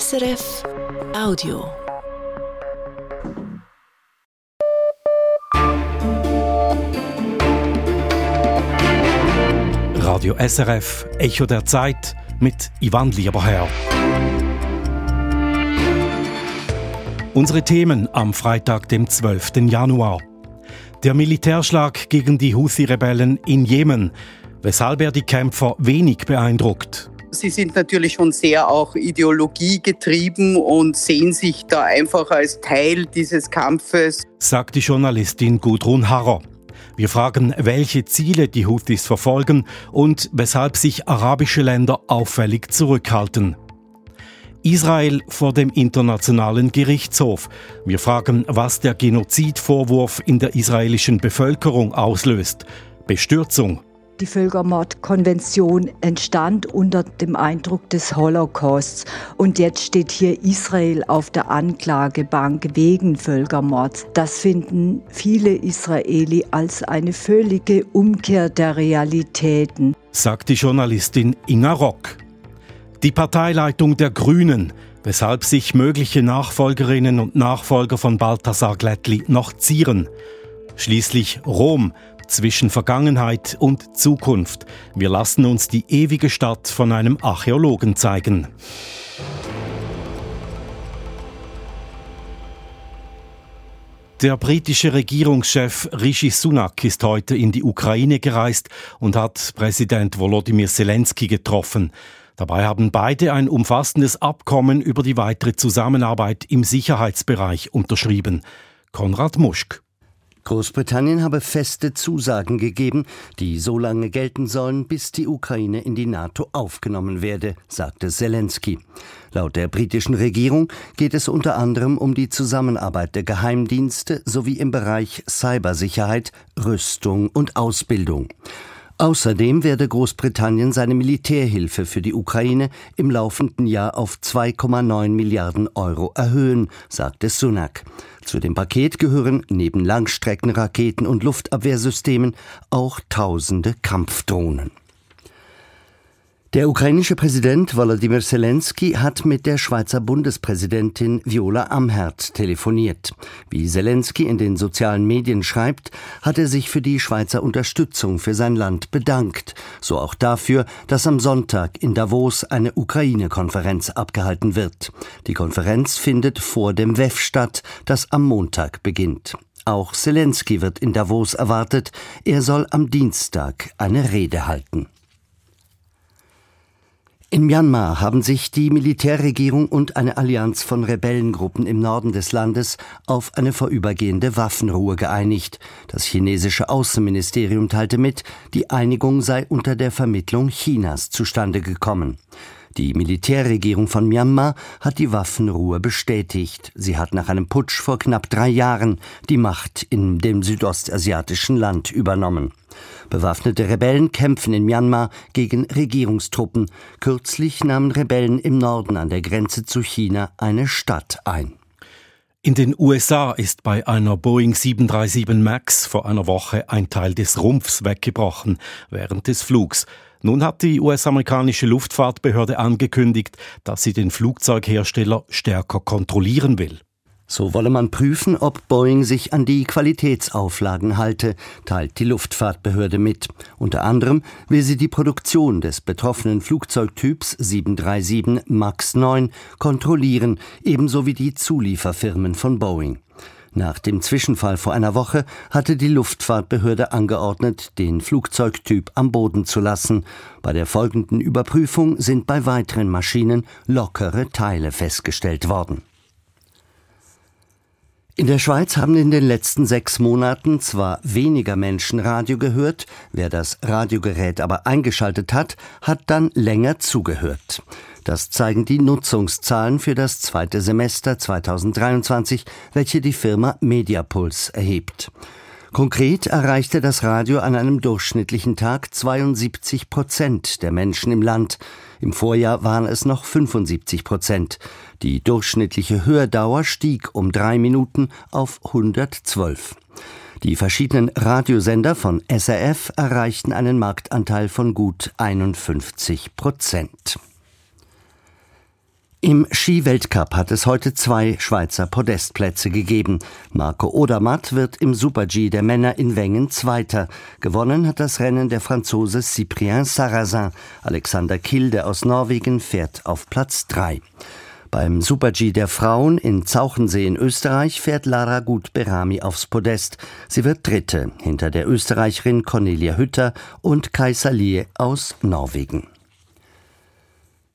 SRF Audio. Radio SRF Echo der Zeit mit Ivan Lieberherr. Unsere Themen am Freitag, dem 12. Januar. Der Militärschlag gegen die Houthi-Rebellen in Jemen, weshalb er die Kämpfer wenig beeindruckt. Sie sind natürlich schon sehr auch ideologiegetrieben und sehen sich da einfach als Teil dieses Kampfes, sagt die Journalistin Gudrun Harrer. Wir fragen, welche Ziele die Houthis verfolgen und weshalb sich arabische Länder auffällig zurückhalten. Israel vor dem Internationalen Gerichtshof. Wir fragen, was der Genozidvorwurf in der israelischen Bevölkerung auslöst. Bestürzung, die Völkermordkonvention entstand unter dem Eindruck des Holocausts und jetzt steht hier Israel auf der Anklagebank wegen Völkermords. Das finden viele Israeli als eine völlige Umkehr der Realitäten, sagt die Journalistin Inga Rock. Die Parteileitung der Grünen, weshalb sich mögliche Nachfolgerinnen und Nachfolger von Balthasar Glättli noch zieren. Schließlich Rom, zwischen Vergangenheit und Zukunft. Wir lassen uns die ewige Stadt von einem Archäologen zeigen. Der britische Regierungschef Rishi Sunak ist heute in die Ukraine gereist und hat Präsident Volodymyr Zelensky getroffen. Dabei haben beide ein umfassendes Abkommen über die weitere Zusammenarbeit im Sicherheitsbereich unterschrieben. Konrad Muschk. Großbritannien habe feste Zusagen gegeben, die so lange gelten sollen, bis die Ukraine in die NATO aufgenommen werde, sagte Zelensky. Laut der britischen Regierung geht es unter anderem um die Zusammenarbeit der Geheimdienste sowie im Bereich Cybersicherheit, Rüstung und Ausbildung. Außerdem werde Großbritannien seine Militärhilfe für die Ukraine im laufenden Jahr auf 2,9 Milliarden Euro erhöhen, sagte Sunak. Zu dem Paket gehören neben Langstreckenraketen und Luftabwehrsystemen auch tausende Kampfdrohnen. Der ukrainische Präsident Volodymyr Zelensky hat mit der Schweizer Bundespräsidentin Viola Amherd telefoniert. Wie Zelensky in den sozialen Medien schreibt, hat er sich für die Schweizer Unterstützung für sein Land bedankt, so auch dafür, dass am Sonntag in Davos eine Ukraine-Konferenz abgehalten wird. Die Konferenz findet vor dem WEF statt, das am Montag beginnt. Auch Zelensky wird in Davos erwartet. Er soll am Dienstag eine Rede halten. In Myanmar haben sich die Militärregierung und eine Allianz von Rebellengruppen im Norden des Landes auf eine vorübergehende Waffenruhe geeinigt. Das chinesische Außenministerium teilte mit, die Einigung sei unter der Vermittlung Chinas zustande gekommen. Die Militärregierung von Myanmar hat die Waffenruhe bestätigt. Sie hat nach einem Putsch vor knapp drei Jahren die Macht in dem südostasiatischen Land übernommen. Bewaffnete Rebellen kämpfen in Myanmar gegen Regierungstruppen. Kürzlich nahmen Rebellen im Norden an der Grenze zu China eine Stadt ein. In den USA ist bei einer Boeing 737 MAX vor einer Woche ein Teil des Rumpfs weggebrochen während des Flugs. Nun hat die US-amerikanische Luftfahrtbehörde angekündigt, dass sie den Flugzeughersteller stärker kontrollieren will. So wolle man prüfen, ob Boeing sich an die Qualitätsauflagen halte, teilt die Luftfahrtbehörde mit. Unter anderem will sie die Produktion des betroffenen Flugzeugtyps 737 MAX 9 kontrollieren, ebenso wie die Zulieferfirmen von Boeing. Nach dem Zwischenfall vor einer Woche hatte die Luftfahrtbehörde angeordnet, den Flugzeugtyp am Boden zu lassen. Bei der folgenden Überprüfung sind bei weiteren Maschinen lockere Teile festgestellt worden. In der Schweiz haben in den letzten sechs Monaten zwar weniger Menschen Radio gehört, wer das Radiogerät aber eingeschaltet hat, hat dann länger zugehört. Das zeigen die Nutzungszahlen für das zweite Semester 2023, welche die Firma Mediapuls erhebt. Konkret erreichte das Radio an einem durchschnittlichen Tag 72 Prozent der Menschen im Land. Im Vorjahr waren es noch 75 Prozent. Die durchschnittliche Hördauer stieg um drei Minuten auf 112. Die verschiedenen Radiosender von SRF erreichten einen Marktanteil von gut 51 Prozent. Im Ski-Weltcup hat es heute zwei Schweizer Podestplätze gegeben. Marco Odermatt wird im Super-G der Männer in Wengen Zweiter. Gewonnen hat das Rennen der Franzose Cyprien Sarrazin. Alexander Kilde aus Norwegen fährt auf Platz drei. Beim Super-G der Frauen in Zauchensee in Österreich fährt Lara Gut-Berami aufs Podest. Sie wird Dritte hinter der Österreicherin Cornelia Hütter und Kai Salier aus Norwegen.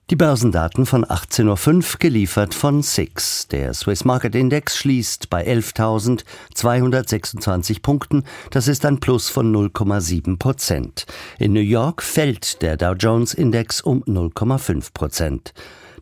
Die Börsendaten von 18.05 Uhr geliefert von SIX. Der Swiss Market Index schließt bei 11.226 Punkten. Das ist ein Plus von 0,7 Prozent. In New York fällt der Dow Jones Index um 0,5 Prozent.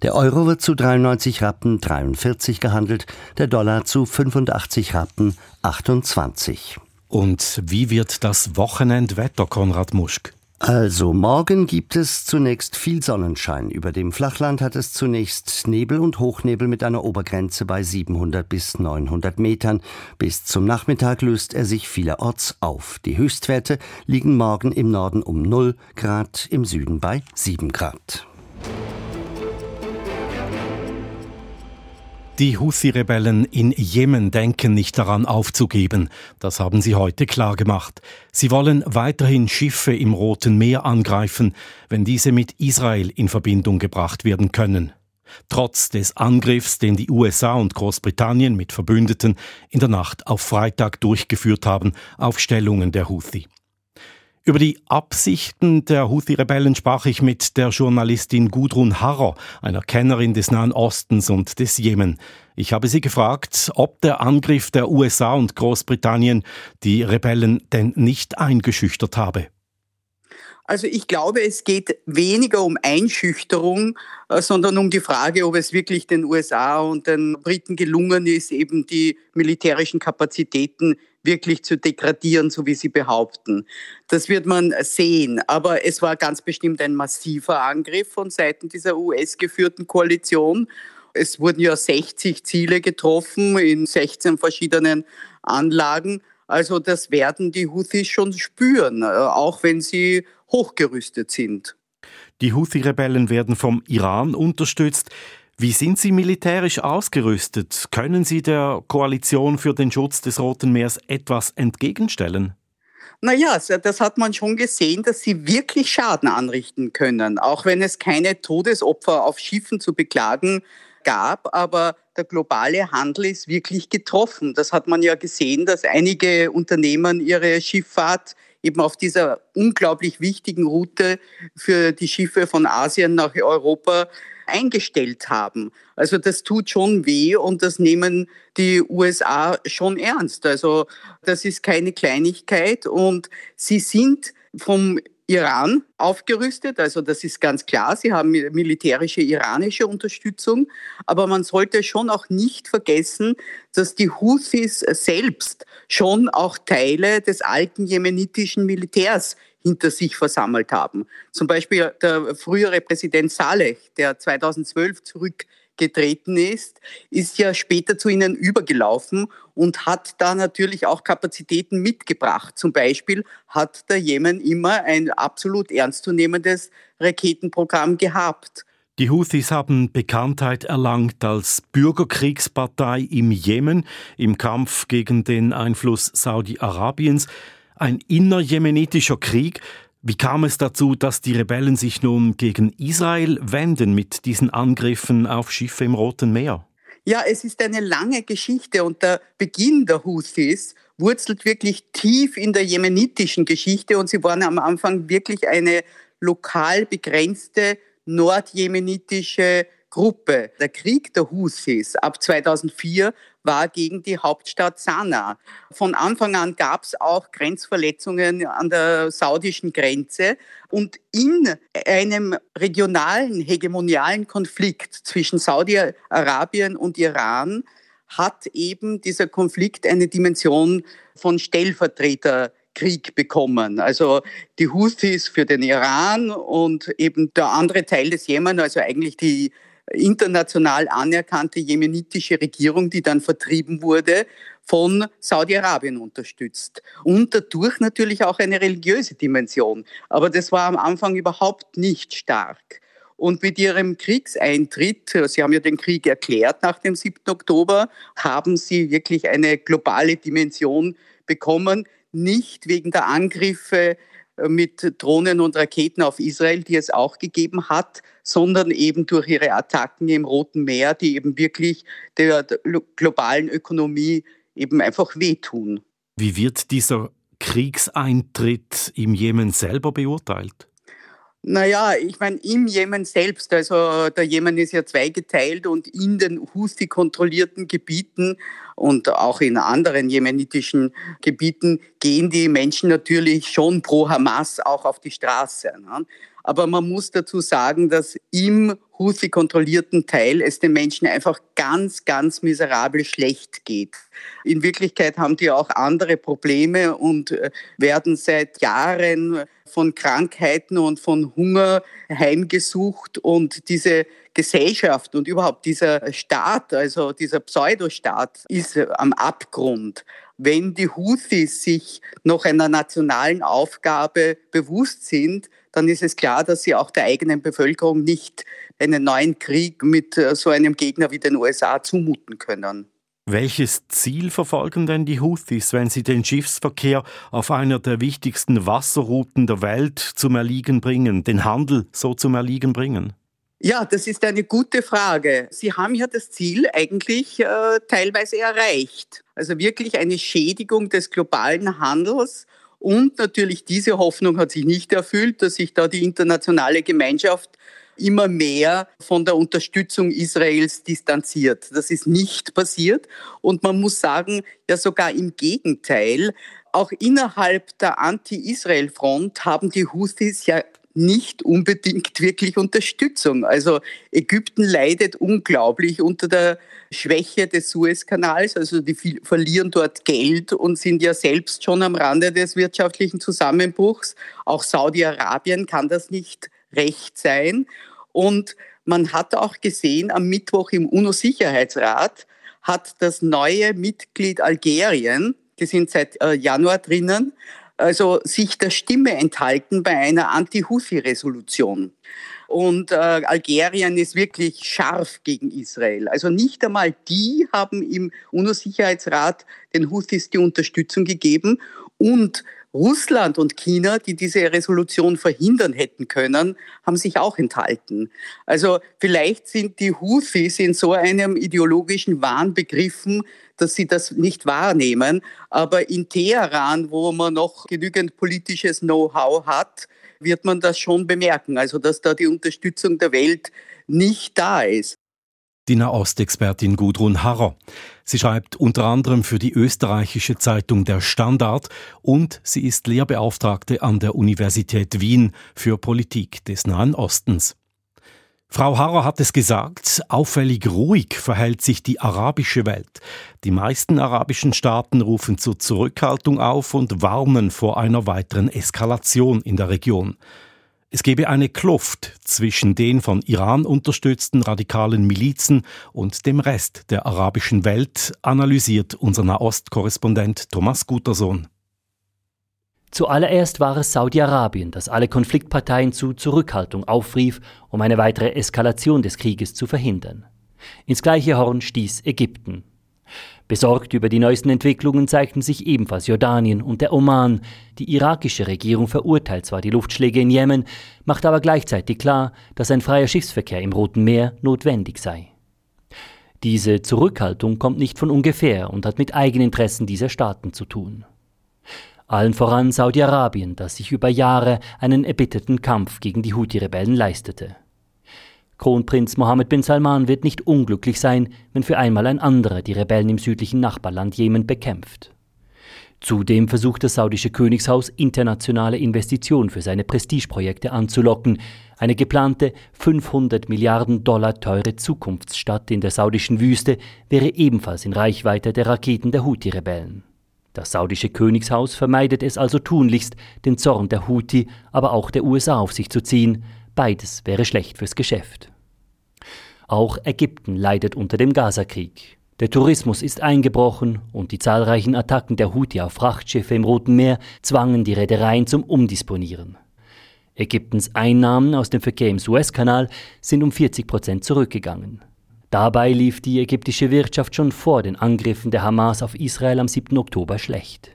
Der Euro wird zu 93 Rappen 43 gehandelt, der Dollar zu 85 Rappen 28. Und wie wird das Wochenendwetter, Konrad Muschk? Also, morgen gibt es zunächst viel Sonnenschein. Über dem Flachland hat es zunächst Nebel und Hochnebel mit einer Obergrenze bei 700 bis 900 Metern. Bis zum Nachmittag löst er sich vielerorts auf. Die Höchstwerte liegen morgen im Norden um 0 Grad, im Süden bei 7 Grad. Die Houthi-Rebellen in Jemen denken nicht daran aufzugeben. Das haben sie heute klargemacht. Sie wollen weiterhin Schiffe im Roten Meer angreifen, wenn diese mit Israel in Verbindung gebracht werden können. Trotz des Angriffs, den die USA und Großbritannien mit Verbündeten in der Nacht auf Freitag durchgeführt haben, auf Stellungen der Houthi. Über die Absichten der Houthi-Rebellen sprach ich mit der Journalistin Gudrun Harrer, einer Kennerin des Nahen Ostens und des Jemen. Ich habe sie gefragt, ob der Angriff der USA und Großbritannien die Rebellen denn nicht eingeschüchtert habe. Also ich glaube, es geht weniger um Einschüchterung, äh, sondern um die Frage, ob es wirklich den USA und den Briten gelungen ist, eben die militärischen Kapazitäten wirklich zu degradieren, so wie Sie behaupten. Das wird man sehen. Aber es war ganz bestimmt ein massiver Angriff von Seiten dieser US-geführten Koalition. Es wurden ja 60 Ziele getroffen in 16 verschiedenen Anlagen. Also das werden die Houthis schon spüren, äh, auch wenn sie hochgerüstet sind. Die Houthi-Rebellen werden vom Iran unterstützt. Wie sind Sie militärisch ausgerüstet? Können Sie der Koalition für den Schutz des Roten Meers etwas entgegenstellen? Naja, das hat man schon gesehen, dass sie wirklich Schaden anrichten können, auch wenn es keine Todesopfer auf Schiffen zu beklagen gab, aber der globale Handel ist wirklich getroffen. Das hat man ja gesehen, dass einige Unternehmen ihre Schifffahrt eben auf dieser unglaublich wichtigen Route für die Schiffe von Asien nach Europa eingestellt haben. Also das tut schon weh und das nehmen die USA schon ernst. Also das ist keine Kleinigkeit und sie sind vom Iran aufgerüstet, also das ist ganz klar, sie haben militärische iranische Unterstützung, aber man sollte schon auch nicht vergessen, dass die Houthis selbst schon auch Teile des alten jemenitischen Militärs hinter sich versammelt haben. Zum Beispiel der frühere Präsident Saleh, der 2012 zurückgetreten ist, ist ja später zu ihnen übergelaufen und hat da natürlich auch Kapazitäten mitgebracht. Zum Beispiel hat der Jemen immer ein absolut ernstzunehmendes Raketenprogramm gehabt. Die Houthis haben Bekanntheit erlangt als Bürgerkriegspartei im Jemen im Kampf gegen den Einfluss Saudi-Arabiens ein innerjemenitischer Krieg. Wie kam es dazu, dass die Rebellen sich nun gegen Israel wenden mit diesen Angriffen auf Schiffe im Roten Meer? Ja, es ist eine lange Geschichte und der Beginn der Houthis wurzelt wirklich tief in der jemenitischen Geschichte und sie waren am Anfang wirklich eine lokal begrenzte nordjemenitische Gruppe. Der Krieg der Houthis ab 2004 war gegen die Hauptstadt Sanaa. Von Anfang an gab es auch Grenzverletzungen an der saudischen Grenze. Und in einem regionalen, hegemonialen Konflikt zwischen Saudi-Arabien und Iran hat eben dieser Konflikt eine Dimension von Stellvertreterkrieg bekommen. Also die Houthis für den Iran und eben der andere Teil des Jemen, also eigentlich die international anerkannte jemenitische Regierung, die dann vertrieben wurde, von Saudi-Arabien unterstützt. Und dadurch natürlich auch eine religiöse Dimension. Aber das war am Anfang überhaupt nicht stark. Und mit ihrem Kriegseintritt, Sie haben ja den Krieg erklärt nach dem 7. Oktober, haben sie wirklich eine globale Dimension bekommen, nicht wegen der Angriffe mit Drohnen und Raketen auf Israel, die es auch gegeben hat, sondern eben durch ihre Attacken im Roten Meer, die eben wirklich der globalen Ökonomie eben einfach wehtun. Wie wird dieser Kriegseintritt im Jemen selber beurteilt? Naja, ich meine, im Jemen selbst, also der Jemen ist ja zweigeteilt und in den Houthi kontrollierten Gebieten und auch in anderen jemenitischen Gebieten gehen die Menschen natürlich schon pro Hamas auch auf die Straße. Ne? Aber man muss dazu sagen, dass im Houthi-kontrollierten Teil es den Menschen einfach ganz, ganz miserabel schlecht geht. In Wirklichkeit haben die auch andere Probleme und äh, werden seit Jahren von Krankheiten und von Hunger heimgesucht und diese Gesellschaft und überhaupt dieser Staat, also dieser Pseudostaat, ist am Abgrund. Wenn die Houthis sich noch einer nationalen Aufgabe bewusst sind, dann ist es klar, dass sie auch der eigenen Bevölkerung nicht einen neuen Krieg mit äh, so einem Gegner wie den USA zumuten können. Welches Ziel verfolgen denn die Houthis, wenn sie den Schiffsverkehr auf einer der wichtigsten Wasserrouten der Welt zum Erliegen bringen, den Handel so zum Erliegen bringen? Ja, das ist eine gute Frage. Sie haben ja das Ziel eigentlich äh, teilweise erreicht. Also wirklich eine Schädigung des globalen Handels und natürlich diese Hoffnung hat sich nicht erfüllt, dass sich da die internationale Gemeinschaft immer mehr von der Unterstützung Israels distanziert. Das ist nicht passiert. Und man muss sagen, ja sogar im Gegenteil, auch innerhalb der Anti-Israel-Front haben die Houthis ja nicht unbedingt wirklich Unterstützung. Also Ägypten leidet unglaublich unter der Schwäche des Suezkanals. Also die verlieren dort Geld und sind ja selbst schon am Rande des wirtschaftlichen Zusammenbruchs. Auch Saudi-Arabien kann das nicht recht sein. Und man hat auch gesehen, am Mittwoch im UNO-Sicherheitsrat hat das neue Mitglied Algerien, die sind seit äh, Januar drinnen, also sich der Stimme enthalten bei einer Anti-Houthi-Resolution. Und äh, Algerien ist wirklich scharf gegen Israel. Also nicht einmal die haben im UNO-Sicherheitsrat den Houthis die Unterstützung gegeben. Und Russland und China, die diese Resolution verhindern hätten können, haben sich auch enthalten. Also vielleicht sind die Houthis in so einem ideologischen Wahn begriffen, dass sie das nicht wahrnehmen. Aber in Teheran, wo man noch genügend politisches Know-how hat, wird man das schon bemerken. Also dass da die Unterstützung der Welt nicht da ist. Die Nahostexpertin Gudrun Harrer. Sie schreibt unter anderem für die österreichische Zeitung Der Standard und sie ist Lehrbeauftragte an der Universität Wien für Politik des Nahen Ostens. Frau Harrer hat es gesagt, auffällig ruhig verhält sich die arabische Welt. Die meisten arabischen Staaten rufen zur Zurückhaltung auf und warnen vor einer weiteren Eskalation in der Region. Es gebe eine Kluft zwischen den von Iran unterstützten radikalen Milizen und dem Rest der arabischen Welt, analysiert unser Nahostkorrespondent Thomas Gutersohn. Zuallererst war es Saudi-Arabien, das alle Konfliktparteien zu Zurückhaltung aufrief, um eine weitere Eskalation des Krieges zu verhindern. Ins gleiche Horn stieß Ägypten. Besorgt über die neuesten Entwicklungen zeigten sich ebenfalls Jordanien und der Oman. Die irakische Regierung verurteilt zwar die Luftschläge in Jemen, macht aber gleichzeitig klar, dass ein freier Schiffsverkehr im Roten Meer notwendig sei. Diese Zurückhaltung kommt nicht von ungefähr und hat mit Eigeninteressen dieser Staaten zu tun. Allen voran Saudi-Arabien, das sich über Jahre einen erbitterten Kampf gegen die Houthi-Rebellen leistete. Kronprinz Mohammed bin Salman wird nicht unglücklich sein, wenn für einmal ein anderer die Rebellen im südlichen Nachbarland Jemen bekämpft. Zudem versucht das saudische Königshaus internationale Investitionen für seine Prestigeprojekte anzulocken. Eine geplante 500 Milliarden Dollar teure Zukunftsstadt in der saudischen Wüste wäre ebenfalls in Reichweite der Raketen der Houthi-Rebellen. Das saudische Königshaus vermeidet es also tunlichst, den Zorn der Houthi, aber auch der USA auf sich zu ziehen. Beides wäre schlecht fürs Geschäft. Auch Ägypten leidet unter dem Gazakrieg. Der Tourismus ist eingebrochen und die zahlreichen Attacken der Houthi auf Frachtschiffe im Roten Meer zwangen die Reedereien zum Umdisponieren. Ägyptens Einnahmen aus dem Verkehr im Suezkanal sind um 40 Prozent zurückgegangen. Dabei lief die ägyptische Wirtschaft schon vor den Angriffen der Hamas auf Israel am 7. Oktober schlecht.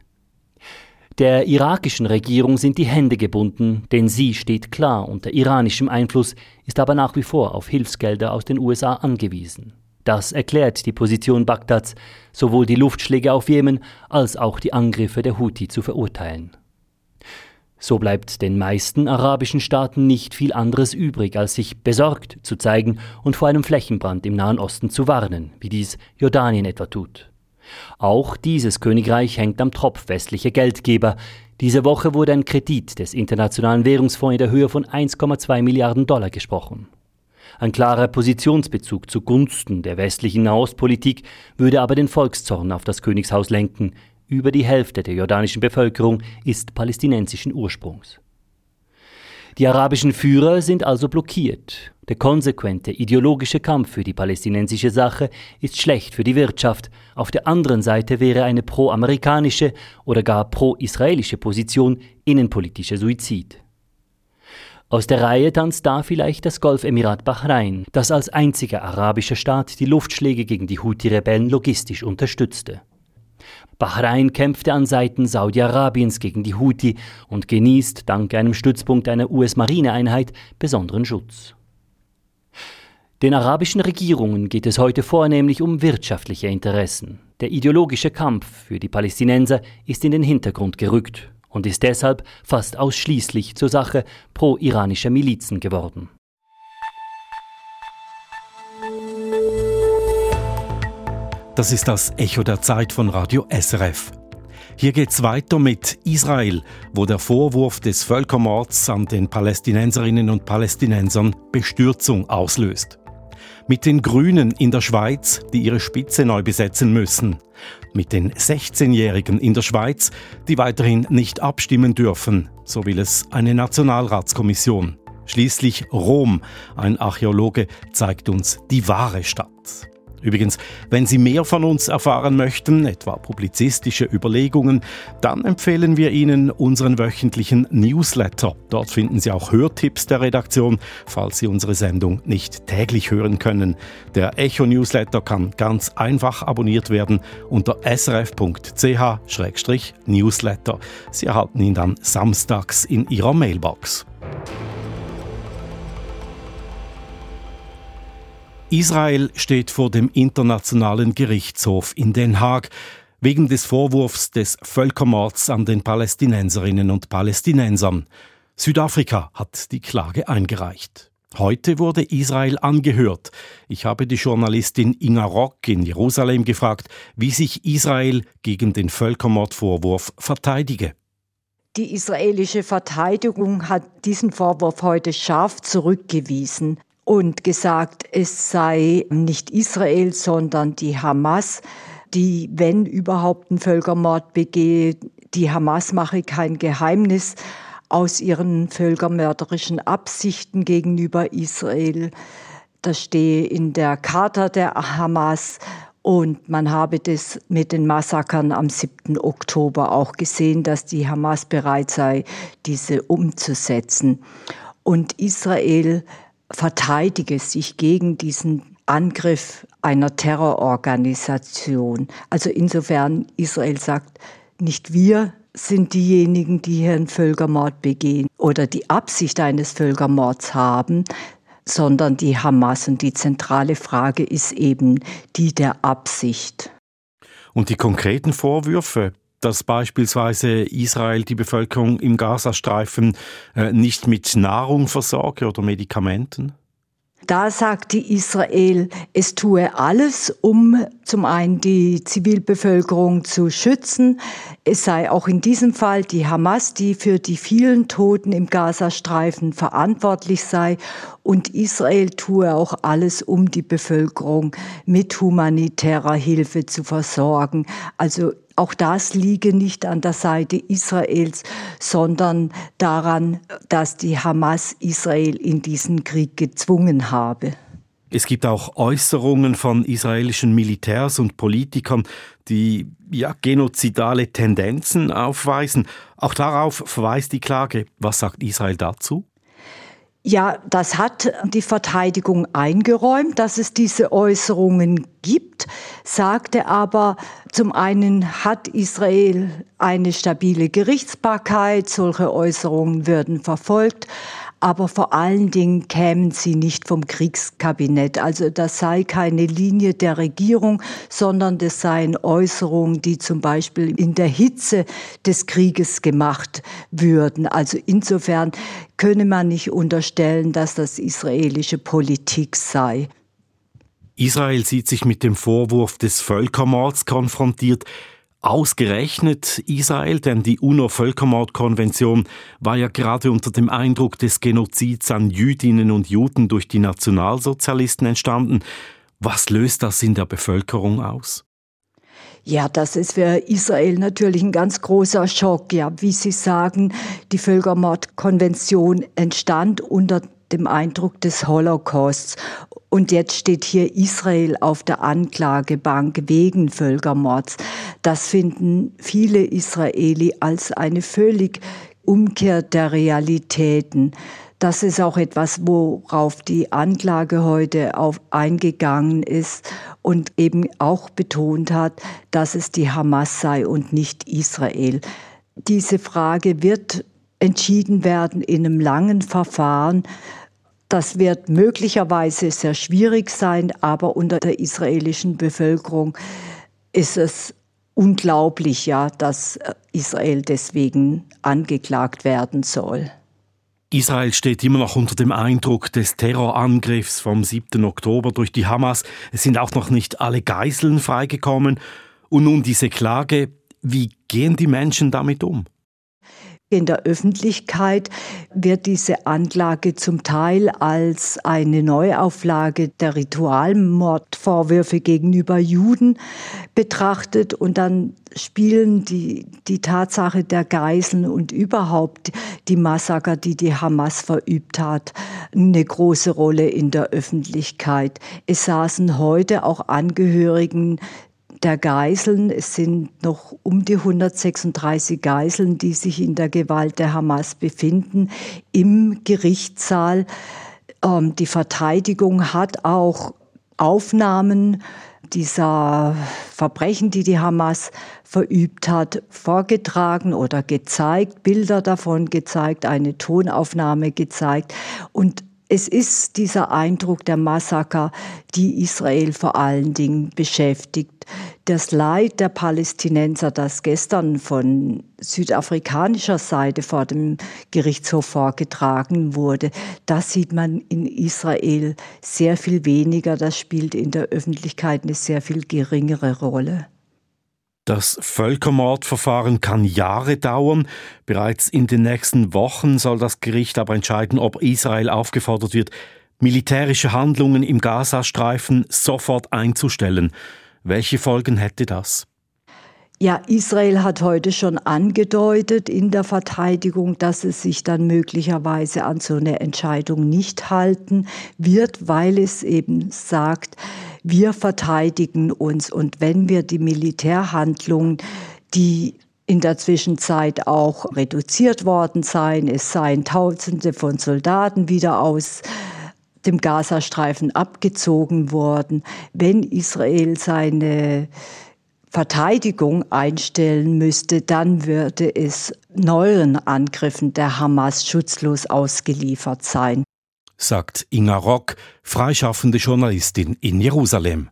Der irakischen Regierung sind die Hände gebunden, denn sie steht klar unter iranischem Einfluss, ist aber nach wie vor auf Hilfsgelder aus den USA angewiesen. Das erklärt die Position Bagdads, sowohl die Luftschläge auf Jemen als auch die Angriffe der Houthi zu verurteilen. So bleibt den meisten arabischen Staaten nicht viel anderes übrig, als sich besorgt zu zeigen und vor einem Flächenbrand im Nahen Osten zu warnen, wie dies Jordanien etwa tut. Auch dieses Königreich hängt am Tropf westlicher Geldgeber. Diese Woche wurde ein Kredit des Internationalen Währungsfonds in der Höhe von 1,2 Milliarden Dollar gesprochen. Ein klarer Positionsbezug zugunsten der westlichen Nahostpolitik würde aber den Volkszorn auf das Königshaus lenken, über die Hälfte der jordanischen Bevölkerung ist palästinensischen Ursprungs. Die arabischen Führer sind also blockiert. Der konsequente ideologische Kampf für die palästinensische Sache ist schlecht für die Wirtschaft. Auf der anderen Seite wäre eine pro-amerikanische oder gar pro-israelische Position innenpolitischer Suizid. Aus der Reihe tanzt da vielleicht das Golfemirat Bahrain, das als einziger arabischer Staat die Luftschläge gegen die Houthi-Rebellen logistisch unterstützte. Bahrain kämpfte an Seiten Saudi-Arabiens gegen die Houthi und genießt dank einem Stützpunkt einer US-Marineeinheit besonderen Schutz. Den arabischen Regierungen geht es heute vornehmlich um wirtschaftliche Interessen. Der ideologische Kampf für die Palästinenser ist in den Hintergrund gerückt und ist deshalb fast ausschließlich zur Sache pro-iranischer Milizen geworden. Das ist das Echo der Zeit von Radio SRF. Hier geht's weiter mit Israel, wo der Vorwurf des Völkermords an den Palästinenserinnen und Palästinensern Bestürzung auslöst. Mit den Grünen in der Schweiz, die ihre Spitze neu besetzen müssen. Mit den 16-Jährigen in der Schweiz, die weiterhin nicht abstimmen dürfen, so will es eine Nationalratskommission. Schließlich Rom, ein Archäologe, zeigt uns die wahre Stadt. Übrigens, wenn Sie mehr von uns erfahren möchten, etwa publizistische Überlegungen, dann empfehlen wir Ihnen unseren wöchentlichen Newsletter. Dort finden Sie auch Hörtipps der Redaktion, falls Sie unsere Sendung nicht täglich hören können. Der Echo Newsletter kann ganz einfach abonniert werden unter srf.ch-newsletter. Sie erhalten ihn dann samstags in Ihrer Mailbox. Israel steht vor dem Internationalen Gerichtshof in Den Haag wegen des Vorwurfs des Völkermords an den Palästinenserinnen und Palästinensern. Südafrika hat die Klage eingereicht. Heute wurde Israel angehört. Ich habe die Journalistin Inga Rock in Jerusalem gefragt, wie sich Israel gegen den Völkermordvorwurf verteidige. Die israelische Verteidigung hat diesen Vorwurf heute scharf zurückgewiesen und gesagt, es sei nicht Israel, sondern die Hamas, die, wenn überhaupt einen Völkermord begehe, die Hamas mache kein Geheimnis aus ihren völkermörderischen Absichten gegenüber Israel. Das stehe in der Charta der Hamas und man habe das mit den Massakern am 7. Oktober auch gesehen, dass die Hamas bereit sei, diese umzusetzen. Und Israel verteidige sich gegen diesen Angriff einer Terrororganisation. Also insofern Israel sagt, nicht wir sind diejenigen, die hier einen Völkermord begehen oder die Absicht eines Völkermords haben, sondern die Hamas. Und die zentrale Frage ist eben die der Absicht. Und die konkreten Vorwürfe, dass beispielsweise Israel die Bevölkerung im Gazastreifen äh, nicht mit Nahrung versorge oder Medikamenten? Da sagte Israel, es tue alles, um zum einen die Zivilbevölkerung zu schützen. Es sei auch in diesem Fall die Hamas, die für die vielen Toten im Gazastreifen verantwortlich sei. Und Israel tue auch alles, um die Bevölkerung mit humanitärer Hilfe zu versorgen. Also auch das liege nicht an der Seite Israels, sondern daran, dass die Hamas Israel in diesen Krieg gezwungen habe. Es gibt auch Äußerungen von israelischen Militärs und Politikern, die ja, genozidale Tendenzen aufweisen. Auch darauf verweist die Klage. Was sagt Israel dazu? Ja, das hat die Verteidigung eingeräumt, dass es diese Äußerungen gibt, sagte aber, zum einen hat Israel eine stabile Gerichtsbarkeit, solche Äußerungen würden verfolgt, aber vor allen Dingen kämen sie nicht vom Kriegskabinett. Also das sei keine Linie der Regierung, sondern das seien Äußerungen, die zum Beispiel in der Hitze des Krieges gemacht würden. Also insofern könne man nicht unterstellen, dass das israelische Politik sei. Israel sieht sich mit dem Vorwurf des Völkermords konfrontiert. Ausgerechnet Israel, denn die UNO-Völkermordkonvention war ja gerade unter dem Eindruck des Genozids an Jüdinnen und Juden durch die Nationalsozialisten entstanden. Was löst das in der Bevölkerung aus? Ja, das ist für Israel natürlich ein ganz großer Schock. Ja, wie Sie sagen, die Völkermordkonvention entstand unter dem Eindruck des Holocausts. Und jetzt steht hier Israel auf der Anklagebank wegen Völkermords. Das finden viele Israeli als eine völlig Umkehr der Realitäten. Das ist auch etwas, worauf die Anklage heute auf eingegangen ist und eben auch betont hat, dass es die Hamas sei und nicht Israel. Diese Frage wird entschieden werden in einem langen Verfahren. Das wird möglicherweise sehr schwierig sein, aber unter der israelischen Bevölkerung ist es unglaublich, ja, dass Israel deswegen angeklagt werden soll. Israel steht immer noch unter dem Eindruck des Terrorangriffs vom 7. Oktober durch die Hamas. Es sind auch noch nicht alle Geiseln freigekommen. Und nun diese Klage. Wie gehen die Menschen damit um? In der Öffentlichkeit wird diese Anklage zum Teil als eine Neuauflage der Ritualmordvorwürfe gegenüber Juden betrachtet und dann spielen die, die Tatsache der Geiseln und überhaupt die Massaker, die die Hamas verübt hat, eine große Rolle in der Öffentlichkeit. Es saßen heute auch Angehörigen der Geiseln. Es sind noch um die 136 Geiseln, die sich in der Gewalt der Hamas befinden, im Gerichtssaal. Ähm, die Verteidigung hat auch Aufnahmen dieser Verbrechen, die die Hamas verübt hat, vorgetragen oder gezeigt, Bilder davon gezeigt, eine Tonaufnahme gezeigt. Und es ist dieser Eindruck der Massaker, die Israel vor allen Dingen beschäftigt. Das Leid der Palästinenser, das gestern von südafrikanischer Seite vor dem Gerichtshof vorgetragen wurde, das sieht man in Israel sehr viel weniger. Das spielt in der Öffentlichkeit eine sehr viel geringere Rolle. Das Völkermordverfahren kann Jahre dauern. Bereits in den nächsten Wochen soll das Gericht aber entscheiden, ob Israel aufgefordert wird, militärische Handlungen im Gazastreifen sofort einzustellen. Welche Folgen hätte das? Ja, Israel hat heute schon angedeutet in der Verteidigung, dass es sich dann möglicherweise an so eine Entscheidung nicht halten wird, weil es eben sagt, wir verteidigen uns und wenn wir die Militärhandlungen, die in der Zwischenzeit auch reduziert worden seien, es seien Tausende von Soldaten wieder aus dem Gazastreifen abgezogen worden, wenn Israel seine Verteidigung einstellen müsste, dann würde es neuen Angriffen der Hamas schutzlos ausgeliefert sein. Sagt Inga Rock, freischaffende Journalistin in Jerusalem.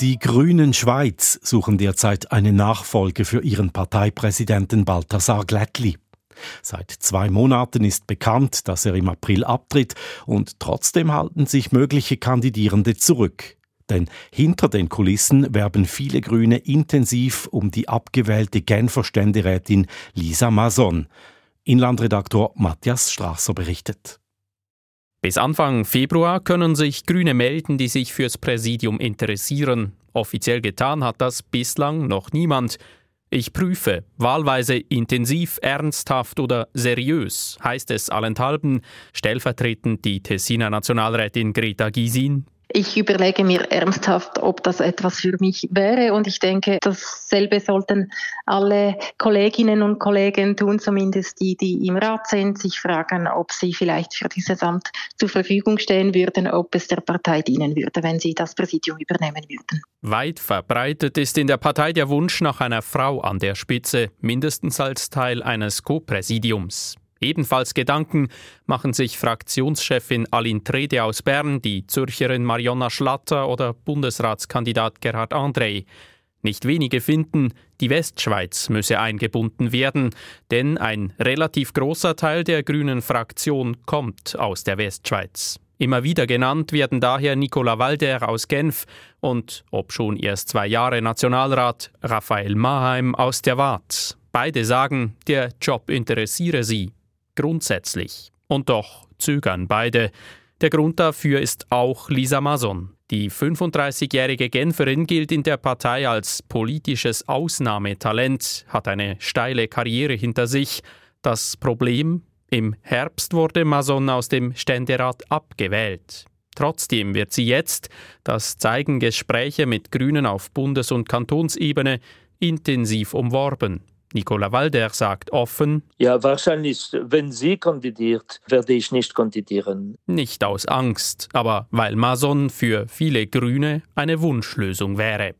Die Grünen Schweiz suchen derzeit eine Nachfolge für ihren Parteipräsidenten Balthasar Glättli. Seit zwei Monaten ist bekannt, dass er im April abtritt und trotzdem halten sich mögliche Kandidierende zurück. Denn hinter den Kulissen werben viele Grüne intensiv um die abgewählte Genfer Ständerätin Lisa Mason. Inlandredaktor Matthias Strasser berichtet. Bis Anfang Februar können sich Grüne melden, die sich fürs Präsidium interessieren. Offiziell getan hat das bislang noch niemand. Ich prüfe, wahlweise intensiv, ernsthaft oder seriös, heißt es allenthalben, stellvertretend die Tessiner Nationalrätin Greta Gysin Ich überlege mir ernsthaft, ob das etwas für mich wäre und ich denke, dasselbe sollten alle Kolleginnen und Kollegen tun, zumindest die, die im Rat sind, sich fragen, ob sie vielleicht für dieses Amt zur Verfügung stehen würden, ob es der Partei dienen würde, wenn sie das Präsidium übernehmen würden. Weit verbreitet ist in der Partei der Wunsch nach einer Frau an der Spitze, mindestens als Teil eines Co-Präsidiums. Ebenfalls Gedanken machen sich Fraktionschefin Aline Trede aus Bern, die Zürcherin Marionna Schlatter oder Bundesratskandidat Gerhard André. Nicht wenige finden, die Westschweiz müsse eingebunden werden, denn ein relativ großer Teil der grünen Fraktion kommt aus der Westschweiz. Immer wieder genannt werden daher Nicola Walder aus Genf und, ob schon erst zwei Jahre Nationalrat, Raphael Maheim aus der Waadt. Beide sagen, der Job interessiere sie grundsätzlich. Und doch zögern beide. Der Grund dafür ist auch Lisa Mason. Die 35-jährige Genferin gilt in der Partei als politisches Ausnahmetalent, hat eine steile Karriere hinter sich. Das Problem? Im Herbst wurde Mason aus dem Ständerat abgewählt. Trotzdem wird sie jetzt, das zeigen Gespräche mit Grünen auf Bundes- und Kantonsebene, intensiv umworben. Nicola Walder sagt offen, Ja, wahrscheinlich, wenn sie kandidiert, werde ich nicht kandidieren. Nicht aus Angst, aber weil Mason für viele Grüne eine Wunschlösung wäre.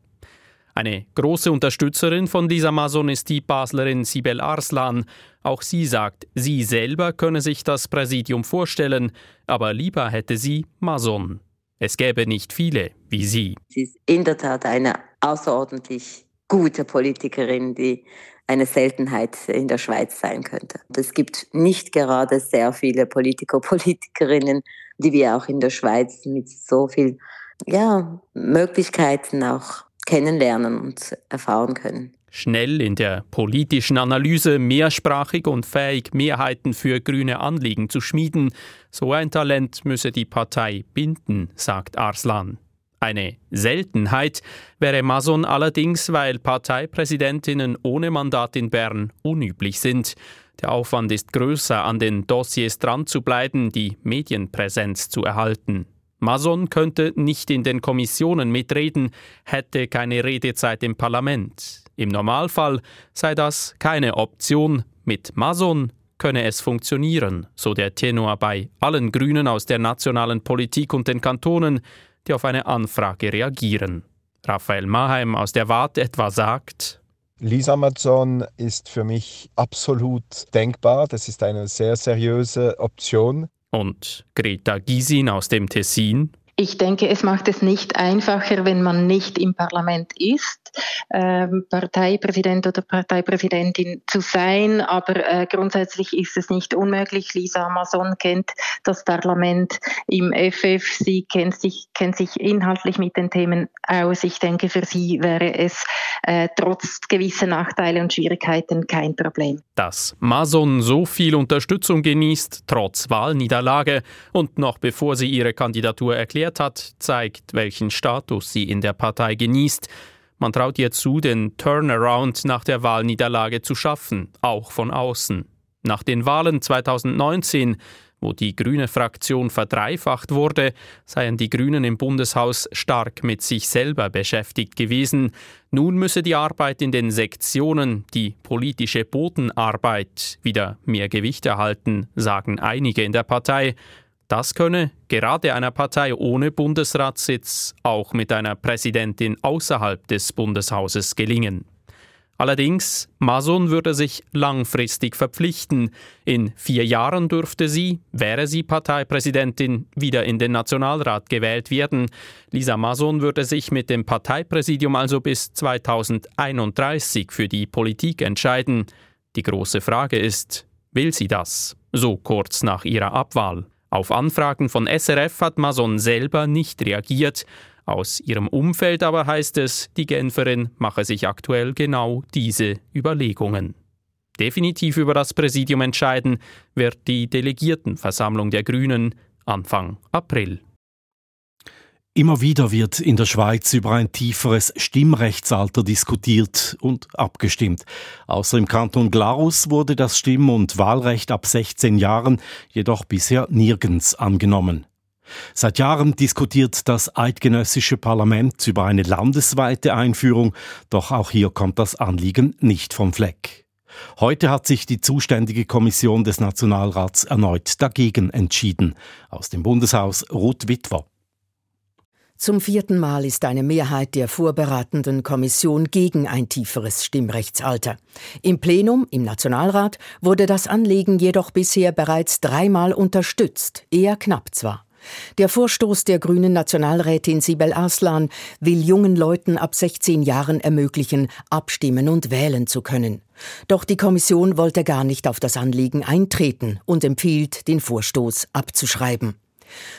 Eine große Unterstützerin von dieser Mason ist die Baslerin Sibel Arslan. Auch sie sagt, sie selber könne sich das Präsidium vorstellen, aber lieber hätte sie Mason. Es gäbe nicht viele wie sie. Sie ist in der Tat eine außerordentlich gute Politikerin, die eine Seltenheit in der Schweiz sein könnte. Es gibt nicht gerade sehr viele Politiker, Politikerinnen, die wir auch in der Schweiz mit so viel ja, Möglichkeiten auch kennenlernen und erfahren können. Schnell in der politischen Analyse, mehrsprachig und fähig, Mehrheiten für grüne Anliegen zu schmieden. So ein Talent müsse die Partei binden, sagt Arslan. Eine Seltenheit wäre Mason allerdings, weil Parteipräsidentinnen ohne Mandat in Bern unüblich sind. Der Aufwand ist größer, an den Dossiers dran zu bleiben, die Medienpräsenz zu erhalten. Mason könnte nicht in den Kommissionen mitreden, hätte keine Redezeit im Parlament. Im Normalfall sei das keine Option. Mit Mason könne es funktionieren, so der Tenor bei allen Grünen aus der nationalen Politik und den Kantonen, die auf eine Anfrage reagieren. Raphael Maheim aus der Wart etwa sagt, Lisa Mazzon ist für mich absolut denkbar. Das ist eine sehr seriöse Option. Und Greta Gysin aus dem Tessin? Ich denke, es macht es nicht einfacher, wenn man nicht im Parlament ist, äh, Parteipräsident oder Parteipräsidentin zu sein. Aber äh, grundsätzlich ist es nicht unmöglich. Lisa Amazon kennt das Parlament im FF. Sie kennt sich, kennt sich inhaltlich mit den Themen aus. Ich denke, für sie wäre es äh, trotz gewisser Nachteile und Schwierigkeiten kein Problem. Dass Mason so viel Unterstützung genießt, trotz Wahlniederlage und noch bevor sie ihre Kandidatur erklärt, erklärt hat, zeigt, welchen Status sie in der Partei genießt. Man traut ihr zu, den Turnaround nach der Wahlniederlage zu schaffen, auch von außen. Nach den Wahlen 2019, wo die grüne Fraktion verdreifacht wurde, seien die Grünen im Bundeshaus stark mit sich selber beschäftigt gewesen. Nun müsse die Arbeit in den Sektionen, die politische Bodenarbeit, wieder mehr Gewicht erhalten, sagen einige in der Partei. Das könne gerade einer Partei ohne Bundesratssitz auch mit einer Präsidentin außerhalb des Bundeshauses gelingen. Allerdings, Mason würde sich langfristig verpflichten. In vier Jahren dürfte sie, wäre sie Parteipräsidentin, wieder in den Nationalrat gewählt werden. Lisa Mason würde sich mit dem Parteipräsidium also bis 2031 für die Politik entscheiden. Die große Frage ist, will sie das? So kurz nach ihrer Abwahl. Auf Anfragen von SRF hat Mason selber nicht reagiert. Aus ihrem Umfeld aber heißt es, die Genferin mache sich aktuell genau diese Überlegungen. Definitiv über das Präsidium entscheiden wird die Delegiertenversammlung der Grünen Anfang April. Immer wieder wird in der Schweiz über ein tieferes Stimmrechtsalter diskutiert und abgestimmt. Außer im Kanton Glarus wurde das Stimm- und Wahlrecht ab 16 Jahren jedoch bisher nirgends angenommen. Seit Jahren diskutiert das eidgenössische Parlament über eine landesweite Einführung, doch auch hier kommt das Anliegen nicht vom Fleck. Heute hat sich die zuständige Kommission des Nationalrats erneut dagegen entschieden. Aus dem Bundeshaus Ruth Witwer. Zum vierten Mal ist eine Mehrheit der vorberatenden Kommission gegen ein tieferes Stimmrechtsalter. Im Plenum, im Nationalrat, wurde das Anliegen jedoch bisher bereits dreimal unterstützt, eher knapp zwar. Der Vorstoß der grünen Nationalrätin Sibel Arslan will jungen Leuten ab 16 Jahren ermöglichen, abstimmen und wählen zu können. Doch die Kommission wollte gar nicht auf das Anliegen eintreten und empfiehlt, den Vorstoß abzuschreiben.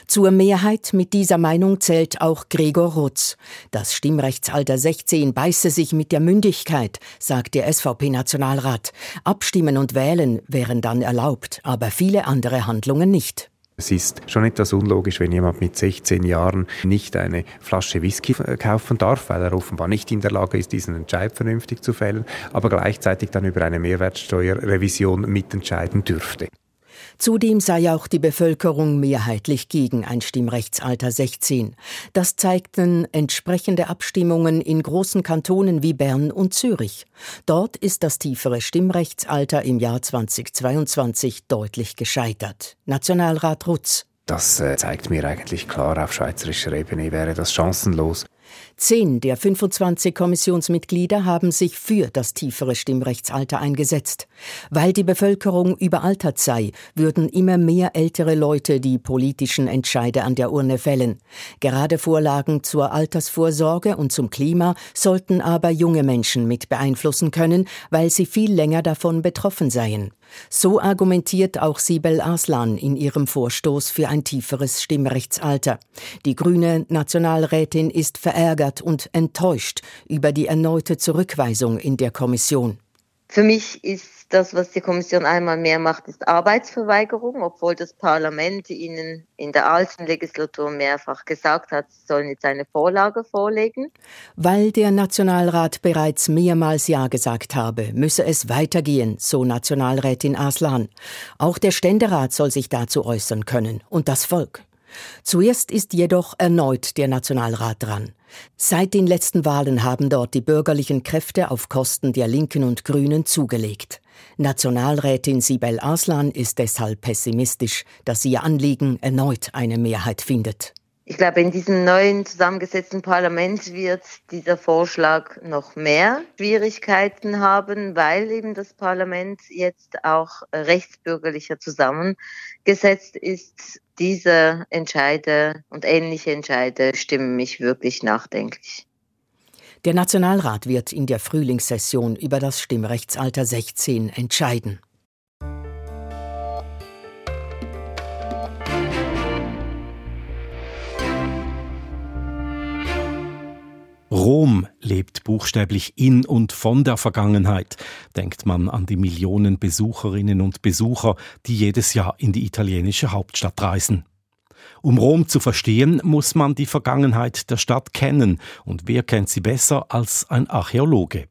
Zur Mehrheit mit dieser Meinung zählt auch Gregor Rutz. Das Stimmrechtsalter 16 beiße sich mit der Mündigkeit, sagt der SVP-Nationalrat. Abstimmen und wählen wären dann erlaubt, aber viele andere Handlungen nicht. Es ist schon etwas unlogisch, wenn jemand mit 16 Jahren nicht eine Flasche Whisky kaufen darf, weil er offenbar nicht in der Lage ist, diesen Entscheid vernünftig zu fällen, aber gleichzeitig dann über eine Mehrwertsteuerrevision mitentscheiden dürfte. Zudem sei auch die Bevölkerung mehrheitlich gegen ein Stimmrechtsalter 16. Das zeigten entsprechende Abstimmungen in großen Kantonen wie Bern und Zürich. Dort ist das tiefere Stimmrechtsalter im Jahr 2022 deutlich gescheitert. Nationalrat Rutz. Das äh, zeigt mir eigentlich klar, auf schweizerischer Ebene wäre das chancenlos. Zehn der 25 Kommissionsmitglieder haben sich für das tiefere Stimmrechtsalter eingesetzt. Weil die Bevölkerung überaltert sei, würden immer mehr ältere Leute die politischen Entscheide an der Urne fällen. Gerade Vorlagen zur Altersvorsorge und zum Klima sollten aber junge Menschen mit beeinflussen können, weil sie viel länger davon betroffen seien. So argumentiert auch Sibel Arslan in ihrem Vorstoß für ein tieferes Stimmrechtsalter. Die grüne Nationalrätin ist verärgert und enttäuscht über die erneute Zurückweisung in der Kommission. Für mich ist das, was die Kommission einmal mehr macht, ist Arbeitsverweigerung, obwohl das Parlament ihnen in der alten Legislatur mehrfach gesagt hat, sie sollen jetzt eine Vorlage vorlegen. Weil der Nationalrat bereits mehrmals Ja gesagt habe, müsse es weitergehen, so Nationalrätin Aslan. Auch der Ständerat soll sich dazu äußern können und das Volk. Zuerst ist jedoch erneut der Nationalrat dran. Seit den letzten Wahlen haben dort die bürgerlichen Kräfte auf Kosten der Linken und Grünen zugelegt. Nationalrätin Sibel Arslan ist deshalb pessimistisch, dass ihr Anliegen erneut eine Mehrheit findet. Ich glaube, in diesem neuen zusammengesetzten Parlament wird dieser Vorschlag noch mehr Schwierigkeiten haben, weil eben das Parlament jetzt auch rechtsbürgerlicher zusammengesetzt ist. Diese Entscheide und ähnliche Entscheide stimmen mich wirklich nachdenklich. Der Nationalrat wird in der Frühlingssession über das Stimmrechtsalter 16 entscheiden. Rom lebt buchstäblich in und von der Vergangenheit, denkt man an die Millionen Besucherinnen und Besucher, die jedes Jahr in die italienische Hauptstadt reisen. Um Rom zu verstehen, muss man die Vergangenheit der Stadt kennen. Und wer kennt sie besser als ein Archäologe?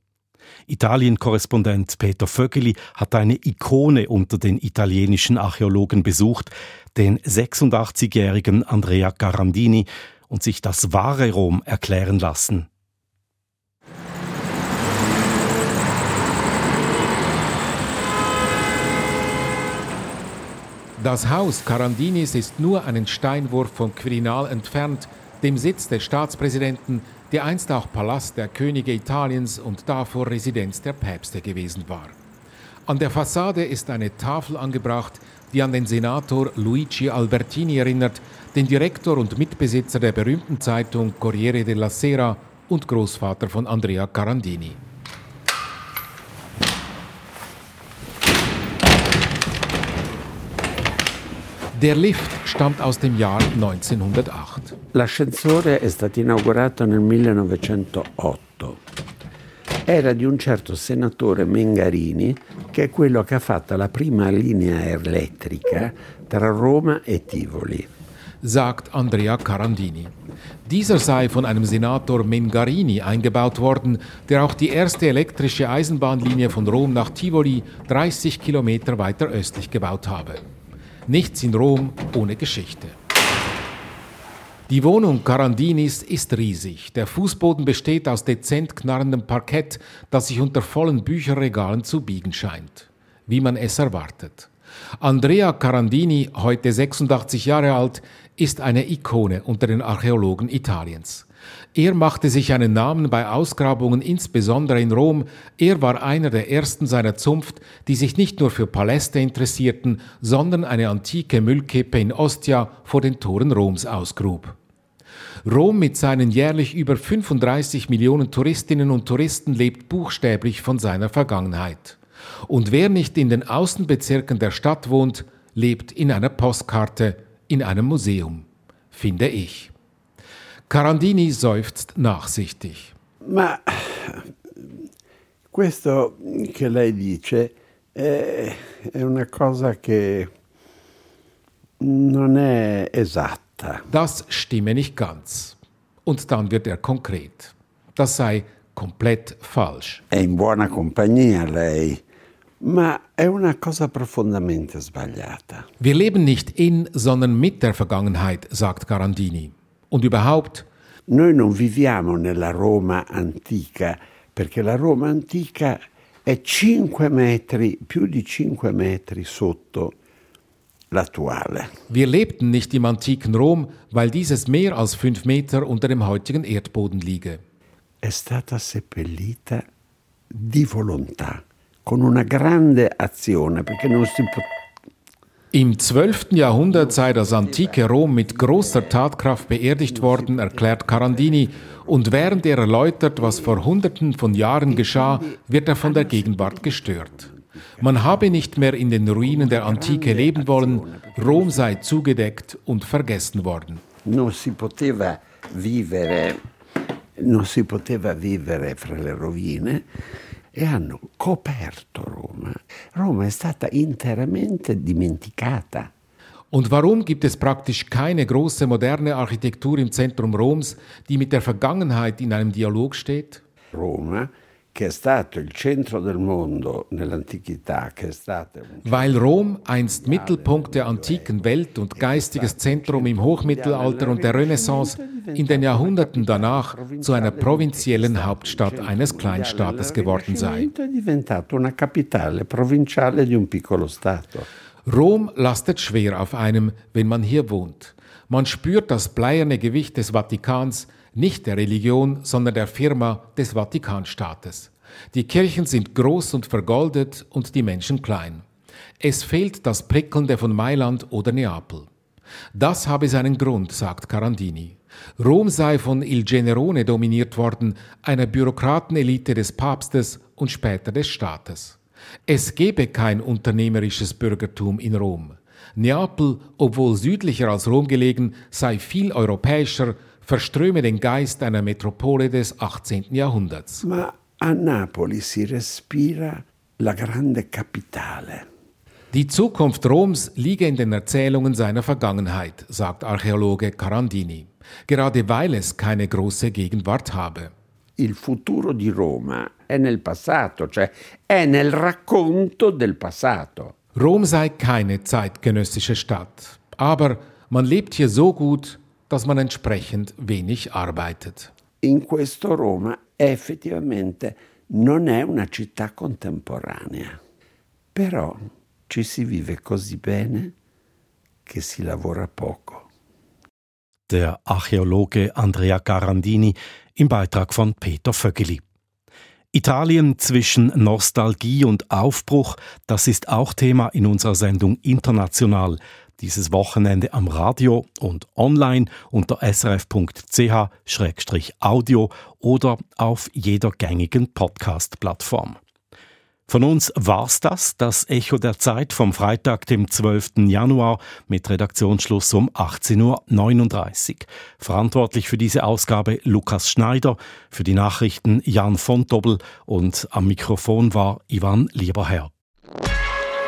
Italien-Korrespondent Peter Vögeli hat eine Ikone unter den italienischen Archäologen besucht, den 86-jährigen Andrea Carandini, und sich das wahre Rom erklären lassen. Das Haus Carandinis ist nur einen Steinwurf vom Quirinal entfernt, dem Sitz des Staatspräsidenten, der einst auch Palast der Könige Italiens und davor Residenz der Päpste gewesen war. An der Fassade ist eine Tafel angebracht, die an den Senator Luigi Albertini erinnert, den Direktor und Mitbesitzer der berühmten Zeitung Corriere della Sera und Großvater von Andrea Carandini. Der Lift stammt aus dem Jahr 1908. L'ascensore è stato inaugurato nel 1908. Era di un certo senatore Mengarini, che è quello che ha fatto la prima linea elettrica tra Roma e Tivoli. Sagt Andrea Carandini. Dieser sei von einem Senator Mengarini eingebaut worden, der auch die erste elektrische Eisenbahnlinie von Rom nach Tivoli 30 Kilometer weiter östlich gebaut habe. Nichts in Rom ohne Geschichte. Die Wohnung Carandinis ist riesig. Der Fußboden besteht aus dezent knarrendem Parkett, das sich unter vollen Bücherregalen zu biegen scheint. Wie man es erwartet. Andrea Carandini, heute 86 Jahre alt, ist eine Ikone unter den Archäologen Italiens. Er machte sich einen Namen bei Ausgrabungen, insbesondere in Rom. Er war einer der ersten seiner Zunft, die sich nicht nur für Paläste interessierten, sondern eine antike Müllkippe in Ostia vor den Toren Roms ausgrub. Rom mit seinen jährlich über 35 Millionen Touristinnen und Touristen lebt buchstäblich von seiner Vergangenheit. Und wer nicht in den Außenbezirken der Stadt wohnt, lebt in einer Postkarte, in einem Museum, finde ich. Carandini seufzt nachsichtig. Ma questo che lei dice è, è una cosa che non è esatta. Das stimme nicht ganz. Und dann wird er konkret. Das sei komplett falsch. È in buona compagnia lei, ma è una cosa profondamente sbagliata. Wir leben nicht in, sondern mit der Vergangenheit, sagt Carandini. Und überhaupt, noi non viviamo nella Roma antica, perché la Roma antica è 5 metri, più di 5 metri sotto l'attuale. Wir lebten nicht im antiken Rom, weil dieses mehr als fünf Meter unter dem heutigen Erdboden liege. È stata seppellita di volontà, con una grande azione, perché non si poteva im 12. Jahrhundert sei das antike Rom mit großer Tatkraft beerdigt worden, erklärt Carandini, und während er erläutert, was vor Hunderten von Jahren geschah, wird er von der Gegenwart gestört. Man habe nicht mehr in den Ruinen der Antike leben wollen, Rom sei zugedeckt und vergessen worden. Non si poteva vivere, non si poteva vivere fra le rovine e hanno coperto Roma. Roma è stata interamente dimenticata. Und warum gibt es praktisch keine große moderne Architektur im Zentrum Roms, die mit der Vergangenheit in einem Dialog steht? Roma Weil Rom einst Mittelpunkt der antiken Welt und geistiges Zentrum im Hochmittelalter und der Renaissance in den Jahrhunderten danach zu einer provinziellen Hauptstadt eines Kleinstaates geworden sei. è diventato una capitale provinciale di un piccolo stato. Rom lastet schwer auf einem, wenn man hier wohnt. Man spürt das bleierne Gewicht des Vatikans, nicht der Religion, sondern der Firma des Vatikanstaates. Die Kirchen sind groß und vergoldet und die Menschen klein. Es fehlt das Prickelnde von Mailand oder Neapel. Das habe seinen Grund, sagt Carandini. Rom sei von Il Generone dominiert worden, einer Bürokratenelite des Papstes und später des Staates. Es gebe kein unternehmerisches Bürgertum in Rom. Neapel, obwohl südlicher als Rom gelegen, sei viel europäischer, verströme den Geist einer Metropole des 18. Jahrhunderts. Ma a Napoli si respira la grande capitale. Die Zukunft Roms liege in den Erzählungen seiner Vergangenheit, sagt Archäologe Carandini, gerade weil es keine große Gegenwart habe. Il futuro di Roma è nel passato, cioè è nel racconto del passato. Rom sei keine zeitgenössische Stadt, aber man lebt hier so gut, dass man entsprechend wenig arbeitet. In questo Roma effettivamente non è una città contemporanea, però ci si vive così bene che si lavora poco. Der Archäologe Andrea Garandini im Beitrag von Peter Vögeli. Italien zwischen Nostalgie und Aufbruch, das ist auch Thema in unserer Sendung International. Dieses Wochenende am Radio und online unter srf.ch-audio oder auf jeder gängigen Podcast-Plattform. Von uns war's das, das Echo der Zeit vom Freitag, dem 12. Januar mit Redaktionsschluss um 18.39 Uhr. Verantwortlich für diese Ausgabe Lukas Schneider, für die Nachrichten Jan von Dobbel und am Mikrofon war Ivan Lieberherr.